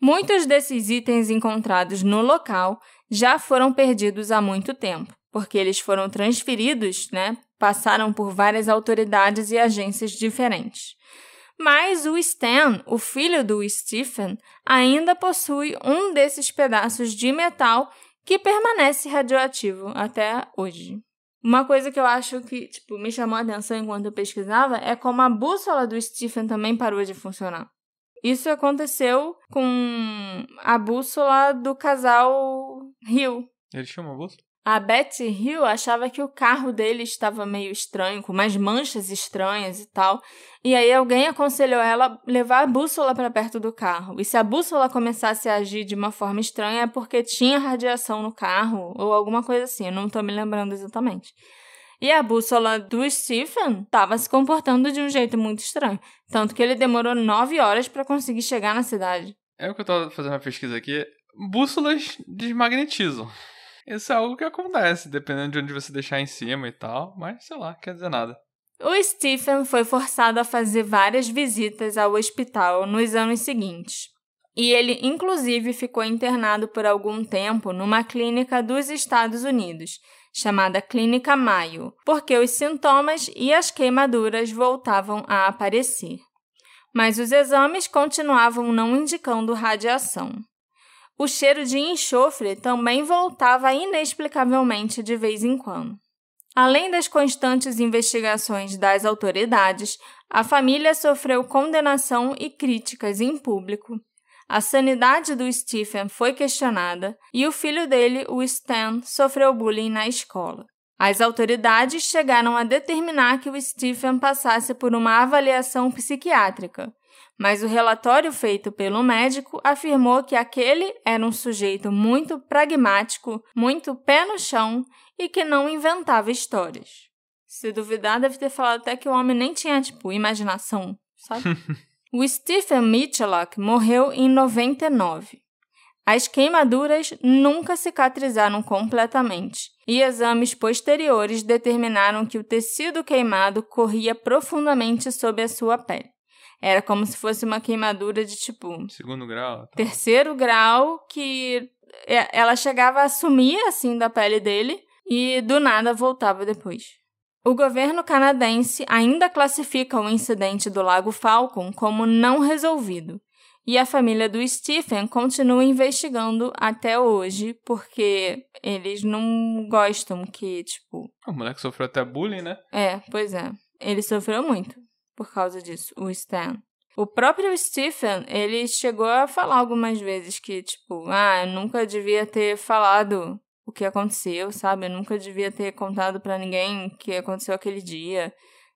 Muitos desses itens encontrados no local já foram perdidos há muito tempo, porque eles foram transferidos, né, passaram por várias autoridades e agências diferentes. Mas o Stan, o filho do Stephen, ainda possui um desses pedaços de metal que permanece radioativo até hoje. Uma coisa que eu acho que, tipo, me chamou a atenção enquanto eu pesquisava é como a bússola do Stephen também parou de funcionar. Isso aconteceu com a bússola do casal Hill. Eles tinham uma bússola? A Betty Hill achava que o carro dele estava meio estranho, com umas manchas estranhas e tal. E aí alguém aconselhou ela levar a bússola para perto do carro. E se a bússola começasse a agir de uma forma estranha é porque tinha radiação no carro ou alguma coisa assim, eu não estou me lembrando exatamente. E a bússola do Stephen estava se comportando de um jeito muito estranho, tanto que ele demorou nove horas para conseguir chegar na cidade. É o que eu tô fazendo a pesquisa aqui. Bússolas desmagnetizam. Isso é algo que acontece, dependendo de onde você deixar em cima e tal, mas sei lá, quer dizer nada. O Stephen foi forçado a fazer várias visitas ao hospital nos anos seguintes. E ele, inclusive, ficou internado por algum tempo numa clínica dos Estados Unidos, chamada Clínica Mayo, porque os sintomas e as queimaduras voltavam a aparecer. Mas os exames continuavam não indicando radiação. O cheiro de enxofre também voltava inexplicavelmente de vez em quando. Além das constantes investigações das autoridades, a família sofreu condenação e críticas em público. A sanidade do Stephen foi questionada e o filho dele, o Stan, sofreu bullying na escola. As autoridades chegaram a determinar que o Stephen passasse por uma avaliação psiquiátrica, mas o relatório feito pelo médico afirmou que aquele era um sujeito muito pragmático, muito pé no chão e que não inventava histórias. Se duvidar, deve ter falado até que o homem nem tinha, tipo, imaginação, sabe? o Stephen Mitchell morreu em 99. As queimaduras nunca cicatrizaram completamente, e exames posteriores determinaram que o tecido queimado corria profundamente sob a sua pele. Era como se fosse uma queimadura de tipo. Segundo grau. Tá. Terceiro grau, que ela chegava a sumir assim da pele dele e do nada voltava depois. O governo canadense ainda classifica o incidente do Lago Falcon como não resolvido. E a família do Stephen continua investigando até hoje, porque eles não gostam que, tipo. O moleque sofreu até bullying, né? É, pois é. Ele sofreu muito por causa disso, o Stan. O próprio Stephen, ele chegou a falar algumas vezes que, tipo, ah, eu nunca devia ter falado o que aconteceu, sabe? Eu nunca devia ter contado para ninguém o que aconteceu aquele dia.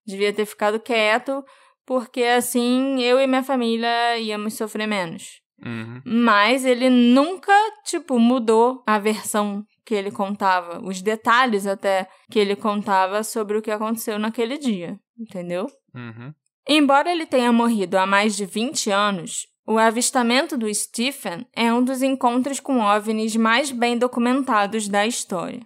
Devia ter ficado quieto, porque assim eu e minha família íamos sofrer menos. Uhum. Mas ele nunca, tipo, mudou a versão que ele contava, os detalhes até que ele contava sobre o que aconteceu naquele dia, entendeu? Uhum. Embora ele tenha morrido há mais de 20 anos, o avistamento do Stephen é um dos encontros com OVNIs mais bem documentados da história.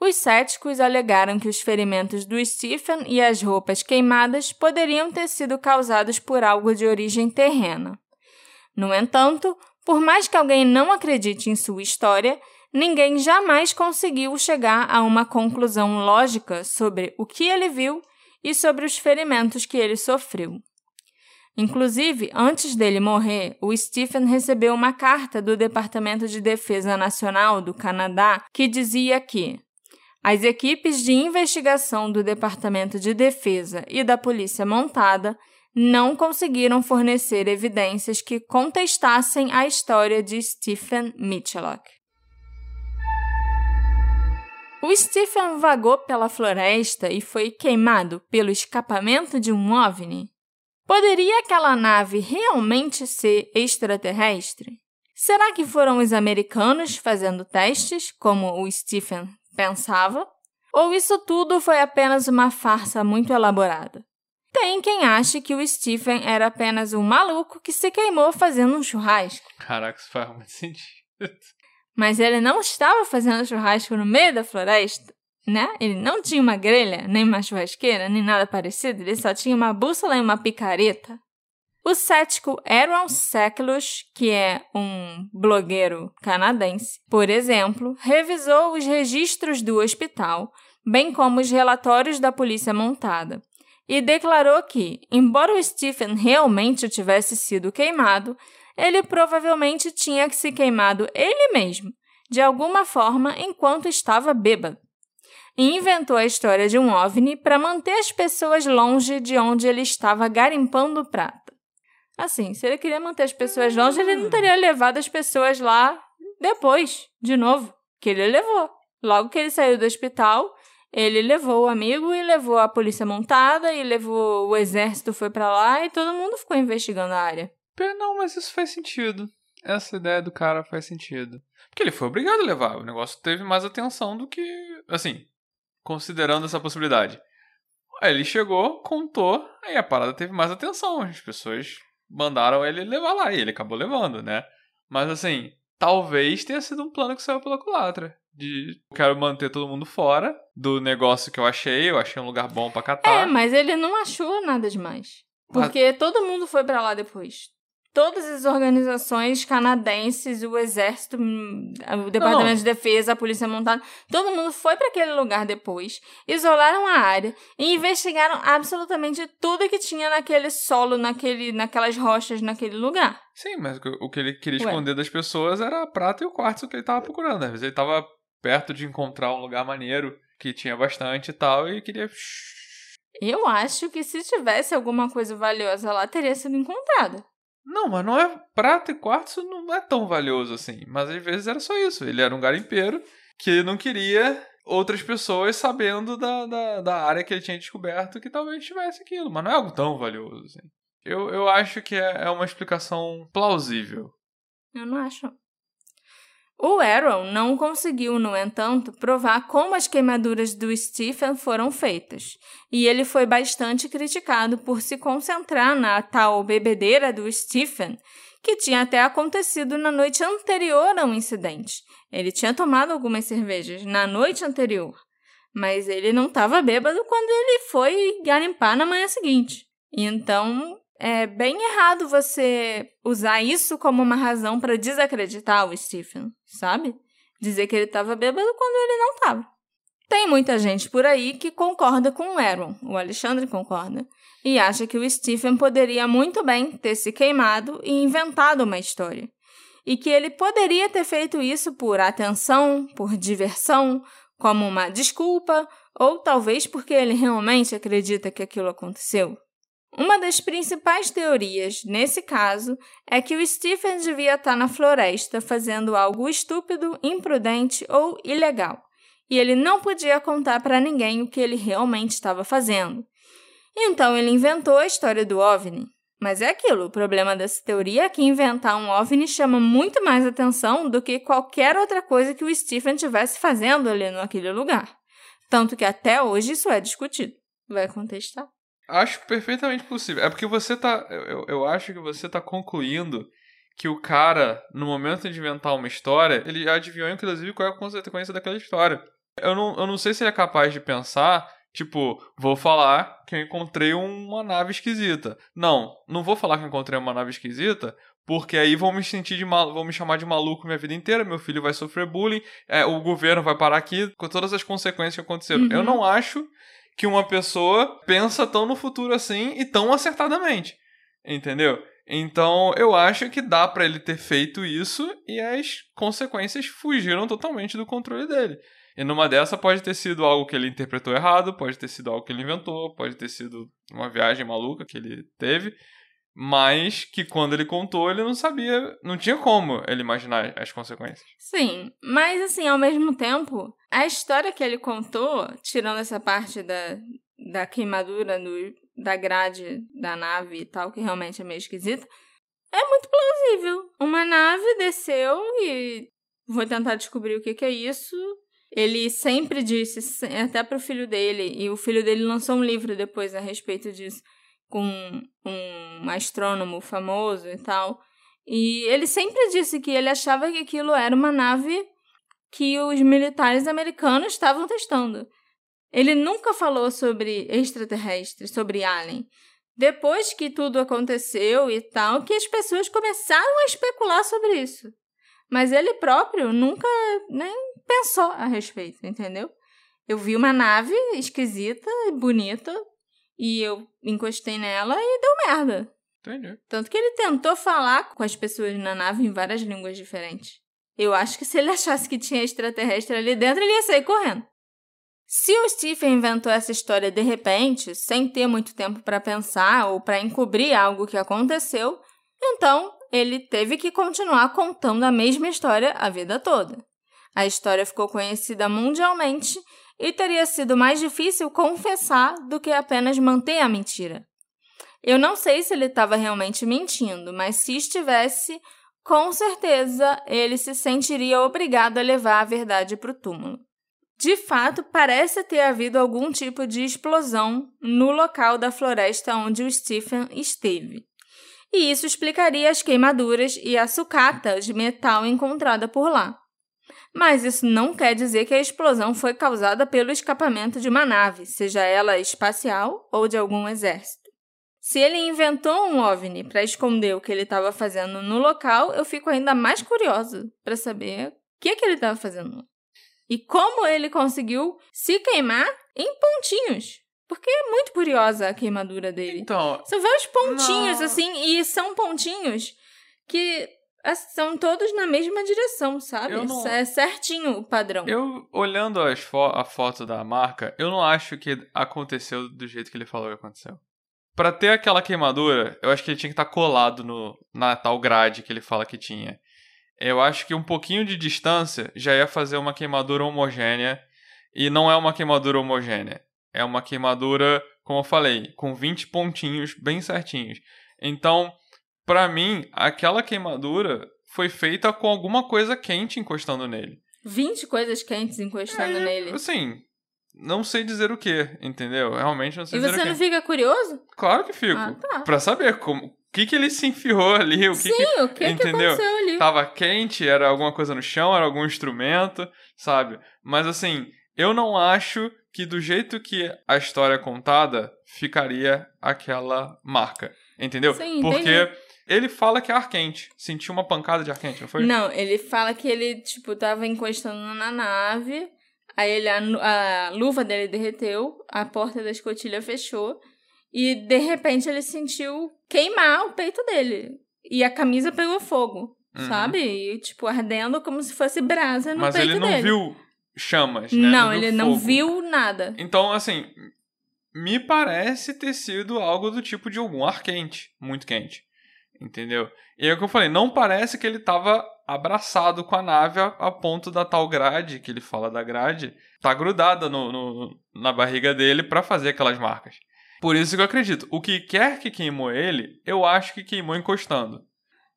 Os céticos alegaram que os ferimentos do Stephen e as roupas queimadas poderiam ter sido causados por algo de origem terrena. No entanto, por mais que alguém não acredite em sua história, ninguém jamais conseguiu chegar a uma conclusão lógica sobre o que ele viu e sobre os ferimentos que ele sofreu. Inclusive, antes dele morrer, o Stephen recebeu uma carta do Departamento de Defesa Nacional do Canadá que dizia que as equipes de investigação do Departamento de Defesa e da Polícia Montada não conseguiram fornecer evidências que contestassem a história de Stephen Mitchell. O Stephen vagou pela floresta e foi queimado pelo escapamento de um OVNI? Poderia aquela nave realmente ser extraterrestre? Será que foram os americanos fazendo testes, como o Stephen pensava? Ou isso tudo foi apenas uma farsa muito elaborada? Tem quem ache que o Stephen era apenas um maluco que se queimou fazendo um churrasco. Caraca, isso faz muito sentido. Mas ele não estava fazendo churrasco no meio da floresta, né? Ele não tinha uma grelha, nem uma churrasqueira, nem nada parecido. Ele só tinha uma bússola e uma picareta. O cético Aaron Seklush, que é um blogueiro canadense, por exemplo, revisou os registros do hospital, bem como os relatórios da polícia montada, e declarou que, embora o Stephen realmente tivesse sido queimado, ele provavelmente tinha que se queimado ele mesmo, de alguma forma, enquanto estava bêbado. E inventou a história de um OVNI para manter as pessoas longe de onde ele estava garimpando prata. Assim, se ele queria manter as pessoas longe, ele não teria levado as pessoas lá depois, de novo, que ele levou. Logo que ele saiu do hospital, ele levou o amigo e levou a polícia montada e levou o exército foi para lá e todo mundo ficou investigando a área. Não, mas isso faz sentido. Essa ideia do cara faz sentido. Porque ele foi obrigado a levar. O negócio teve mais atenção do que. Assim, considerando essa possibilidade. Aí ele chegou, contou, aí a parada teve mais atenção. As pessoas mandaram ele levar lá e ele acabou levando, né? Mas assim, talvez tenha sido um plano que saiu pela culatra. De quero manter todo mundo fora do negócio que eu achei, eu achei um lugar bom para catar. É, mas ele não achou nada demais. Porque mas... todo mundo foi para lá depois todas as organizações canadenses, o exército, hum, o departamento não, de defesa, a polícia montada, todo mundo foi para aquele lugar depois, isolaram a área e investigaram absolutamente tudo que tinha naquele solo, naquele, naquelas rochas, naquele lugar. Sim, mas o que ele queria Ué. esconder das pessoas era a prata e o quartzo que ele estava procurando. Às vezes ele estava perto de encontrar um lugar maneiro que tinha bastante e tal e queria eu acho que se tivesse alguma coisa valiosa lá, teria sido encontrada. Não, mas não é. Prata e quartzo não é tão valioso assim. Mas às vezes era só isso. Ele era um garimpeiro que não queria outras pessoas sabendo da, da, da área que ele tinha descoberto que talvez tivesse aquilo. Mas não é algo tão valioso assim. Eu, eu acho que é, é uma explicação plausível. Eu não acho. O Aaron não conseguiu, no entanto, provar como as queimaduras do Stephen foram feitas, e ele foi bastante criticado por se concentrar na tal bebedeira do Stephen, que tinha até acontecido na noite anterior ao incidente. Ele tinha tomado algumas cervejas na noite anterior, mas ele não estava bêbado quando ele foi garimpar na manhã seguinte. Então é bem errado você usar isso como uma razão para desacreditar o Stephen, sabe? Dizer que ele estava bêbado quando ele não estava. Tem muita gente por aí que concorda com o Aaron, o Alexandre concorda, e acha que o Stephen poderia muito bem ter se queimado e inventado uma história. E que ele poderia ter feito isso por atenção, por diversão, como uma desculpa, ou talvez porque ele realmente acredita que aquilo aconteceu. Uma das principais teorias, nesse caso, é que o Stephen devia estar na floresta fazendo algo estúpido, imprudente ou ilegal, e ele não podia contar para ninguém o que ele realmente estava fazendo. Então ele inventou a história do OVNI. Mas é aquilo, o problema dessa teoria é que inventar um OVNI chama muito mais atenção do que qualquer outra coisa que o Stephen estivesse fazendo ali naquele lugar. Tanto que até hoje isso é discutido. Vai contestar? Acho perfeitamente possível. É porque você tá. Eu, eu acho que você tá concluindo que o cara, no momento de inventar uma história, ele já adivinhou, inclusive, qual é a consequência daquela história. Eu não, eu não sei se ele é capaz de pensar, tipo, vou falar que eu encontrei uma nave esquisita. Não, não vou falar que eu encontrei uma nave esquisita, porque aí vão me sentir de mal, vão me chamar de maluco minha vida inteira, meu filho vai sofrer bullying, é, o governo vai parar aqui com todas as consequências que aconteceram. Uhum. Eu não acho que uma pessoa pensa tão no futuro assim e tão acertadamente. Entendeu? Então, eu acho que dá para ele ter feito isso e as consequências fugiram totalmente do controle dele. E numa dessa pode ter sido algo que ele interpretou errado, pode ter sido algo que ele inventou, pode ter sido uma viagem maluca que ele teve, mas que quando ele contou, ele não sabia, não tinha como ele imaginar as consequências. Sim, mas assim, ao mesmo tempo, a história que ele contou, tirando essa parte da, da queimadura no, da grade da nave e tal, que realmente é meio esquisita, é muito plausível. Uma nave desceu e vou tentar descobrir o que, que é isso. Ele sempre disse, até para o filho dele, e o filho dele lançou um livro depois a respeito disso, com um astrônomo famoso e tal. E ele sempre disse que ele achava que aquilo era uma nave que os militares americanos estavam testando. Ele nunca falou sobre extraterrestres, sobre alien. Depois que tudo aconteceu e tal, que as pessoas começaram a especular sobre isso. Mas ele próprio nunca nem pensou a respeito, entendeu? Eu vi uma nave esquisita e bonita e eu encostei nela e deu merda. Entendi. Tanto que ele tentou falar com as pessoas na nave em várias línguas diferentes. Eu acho que se ele achasse que tinha extraterrestre ali dentro, ele ia sair correndo. Se o Stephen inventou essa história de repente, sem ter muito tempo para pensar ou para encobrir algo que aconteceu, então ele teve que continuar contando a mesma história a vida toda. A história ficou conhecida mundialmente e teria sido mais difícil confessar do que apenas manter a mentira. Eu não sei se ele estava realmente mentindo, mas se estivesse, com certeza ele se sentiria obrigado a levar a verdade para o túmulo. De fato, parece ter havido algum tipo de explosão no local da floresta onde o Stephen esteve. E isso explicaria as queimaduras e a sucata de metal encontrada por lá. Mas isso não quer dizer que a explosão foi causada pelo escapamento de uma nave, seja ela espacial ou de algum exército. Se ele inventou um OVNI para esconder o que ele estava fazendo no local, eu fico ainda mais curiosa para saber o que, que ele estava fazendo e como ele conseguiu se queimar em pontinhos. Porque é muito curiosa a queimadura dele. Então. São vários pontinhos, não. assim, e são pontinhos que são todos na mesma direção, sabe? Não... É certinho o padrão. Eu, olhando as fo a foto da marca, eu não acho que aconteceu do jeito que ele falou que aconteceu. Pra ter aquela queimadura, eu acho que ele tinha que estar tá colado no, na tal grade que ele fala que tinha. Eu acho que um pouquinho de distância já ia fazer uma queimadura homogênea. E não é uma queimadura homogênea. É uma queimadura, como eu falei, com 20 pontinhos bem certinhos. Então, para mim, aquela queimadura foi feita com alguma coisa quente encostando nele. 20 coisas quentes encostando é, nele. Assim, não sei dizer o que, entendeu? Realmente não sei e dizer o que. E você não fica curioso? Claro que fico. Ah, tá. Pra saber como, o que, que ele se enfiou ali? O que Sim, que, o que, entendeu? que aconteceu ali? Tava quente, era alguma coisa no chão, era algum instrumento, sabe? Mas assim, eu não acho que do jeito que a história é contada, ficaria aquela marca. Entendeu? Sim, Porque entendi. Ele fala que é ar quente. Sentiu uma pancada de ar quente, não foi? Não, ele fala que ele, tipo, tava encostando na nave, aí ele, a, a luva dele derreteu, a porta da escotilha fechou, e de repente ele sentiu queimar o peito dele. E a camisa pegou fogo, Uhum. sabe? E, tipo, ardendo como se fosse brasa no Mas peito ele não dele. viu chamas, né? Não, ele não fogo. viu nada. Então, assim, me parece ter sido algo do tipo de algum ar quente, muito quente. Entendeu? E é o que eu falei, não parece que ele estava abraçado com a nave a, a, ponto da tal grade, que ele fala da grade, tá grudada no, no na barriga dele para fazer aquelas marcas. Por isso que eu acredito. O que quer que queimou ele, eu acho que queimou encostando.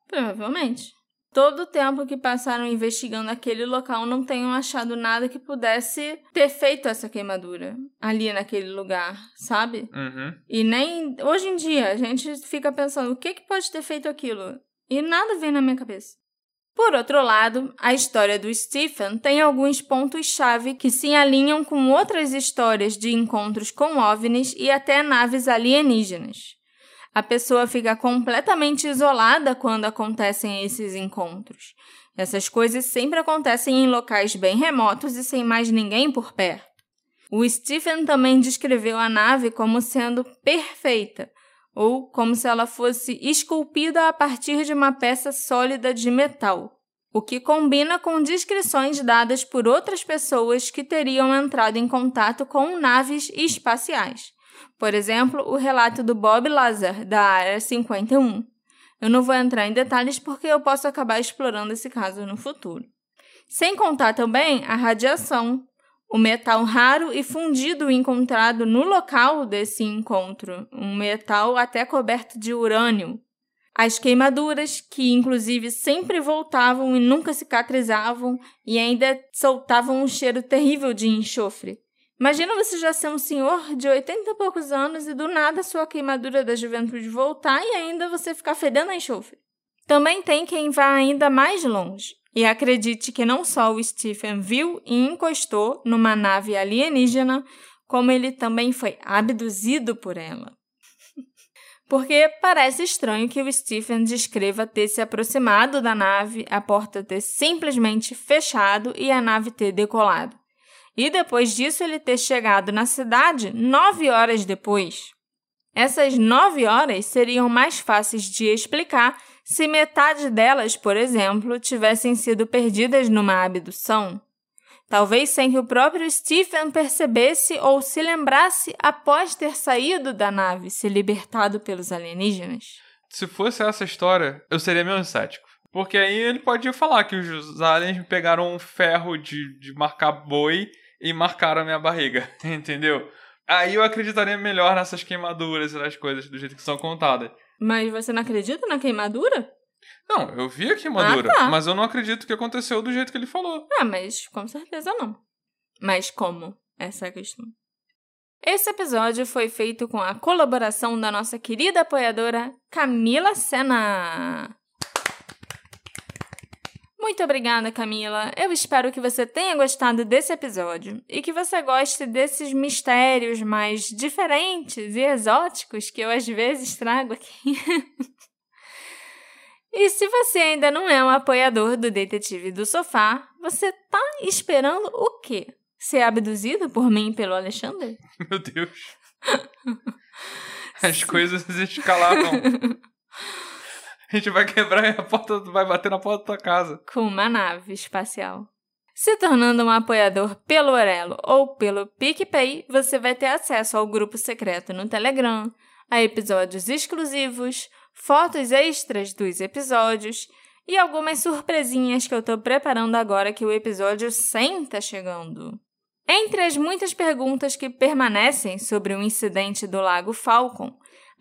Provavelmente. Todo o tempo que passaram investigando aquele local não tenham achado nada que pudesse ter feito essa queimadura ali naquele lugar, sabe? Uhum. E nem hoje em dia a gente fica pensando o que, que pode ter feito aquilo. E nada vem na minha cabeça. Por outro lado, a história do Stephen tem alguns pontos-chave que se alinham com outras histórias de encontros com OVNIs e até naves alienígenas. A pessoa fica completamente isolada quando acontecem esses encontros. Essas coisas sempre acontecem em locais bem remotos e sem mais ninguém por perto. O Stephen também descreveu a nave como sendo perfeita, ou como se ela fosse esculpida a partir de uma peça sólida de metal, o que combina com descrições dadas por outras pessoas que teriam entrado em contato com naves espaciais. Por exemplo, o relato do Bob Lazar, da Área 51. Eu não vou entrar em detalhes porque eu posso acabar explorando esse caso no futuro. Sem contar também a radiação, o metal raro e fundido encontrado no local desse encontro, um metal até coberto de urânio. As queimaduras, que inclusive sempre voltavam e nunca cicatrizavam e ainda soltavam um cheiro terrível de enxofre. Imagina você já ser um senhor de 80 e poucos anos e do nada sua queimadura da juventude voltar e ainda você ficar fedendo a enxofre. Também tem quem vá ainda mais longe e acredite que não só o Stephen viu e encostou numa nave alienígena, como ele também foi abduzido por ela. Porque parece estranho que o Stephen descreva ter se aproximado da nave, a porta ter simplesmente fechado e a nave ter decolado. E depois disso ele ter chegado na cidade nove horas depois. Essas nove horas seriam mais fáceis de explicar se metade delas, por exemplo, tivessem sido perdidas numa abdução. Talvez sem que o próprio Stephen percebesse ou se lembrasse após ter saído da nave, se libertado pelos alienígenas. Se fosse essa história, eu seria meio cético. Porque aí ele podia falar que os aliens pegaram um ferro de, de marcar boi e marcaram a minha barriga, entendeu? Aí eu acreditaria melhor nessas queimaduras e nas coisas do jeito que são contadas. Mas você não acredita na queimadura? Não, eu vi a queimadura, ah, tá. mas eu não acredito que aconteceu do jeito que ele falou. Ah, mas com certeza não. Mas como? Essa é a questão. Esse episódio foi feito com a colaboração da nossa querida apoiadora Camila Sena. Muito obrigada, Camila. Eu espero que você tenha gostado desse episódio e que você goste desses mistérios mais diferentes e exóticos que eu às vezes trago aqui. e se você ainda não é um apoiador do Detetive do Sofá, você tá esperando o quê? Ser abduzido por mim e pelo Alexandre? Meu Deus. As coisas escalavam. A gente vai quebrar a porta, vai bater na porta da tua casa. Com uma nave espacial. Se tornando um apoiador pelo Orelo ou pelo PicPay, você vai ter acesso ao grupo secreto no Telegram, a episódios exclusivos, fotos extras dos episódios e algumas surpresinhas que eu tô preparando agora que o episódio 100 tá chegando. Entre as muitas perguntas que permanecem sobre o incidente do Lago Falcon,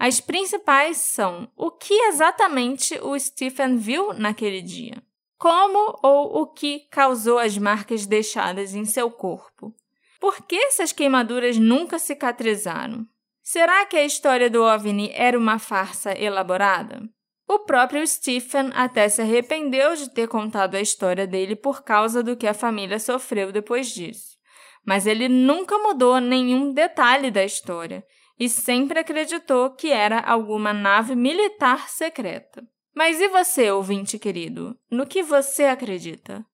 as principais são o que exatamente o Stephen viu naquele dia, como ou o que causou as marcas deixadas em seu corpo, por que essas queimaduras nunca cicatrizaram? Será que a história do OVNI era uma farsa elaborada? O próprio Stephen até se arrependeu de ter contado a história dele por causa do que a família sofreu depois disso. Mas ele nunca mudou nenhum detalhe da história e sempre acreditou que era alguma nave militar secreta. Mas e você, ouvinte querido? No que você acredita?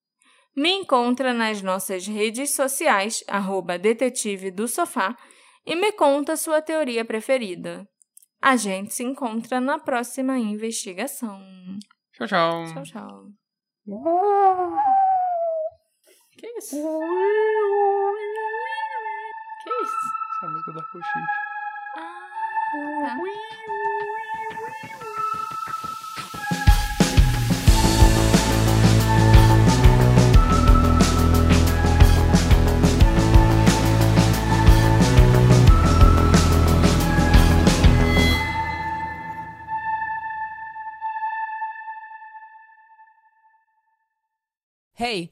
Me encontra nas nossas redes sociais, arroba detetive do sofá, e me conta sua teoria preferida. A gente se encontra na próxima investigação. Tchau, tchau. Tchau, tchau. Que isso? Que isso? Essa é a música da Cochiche. Hey!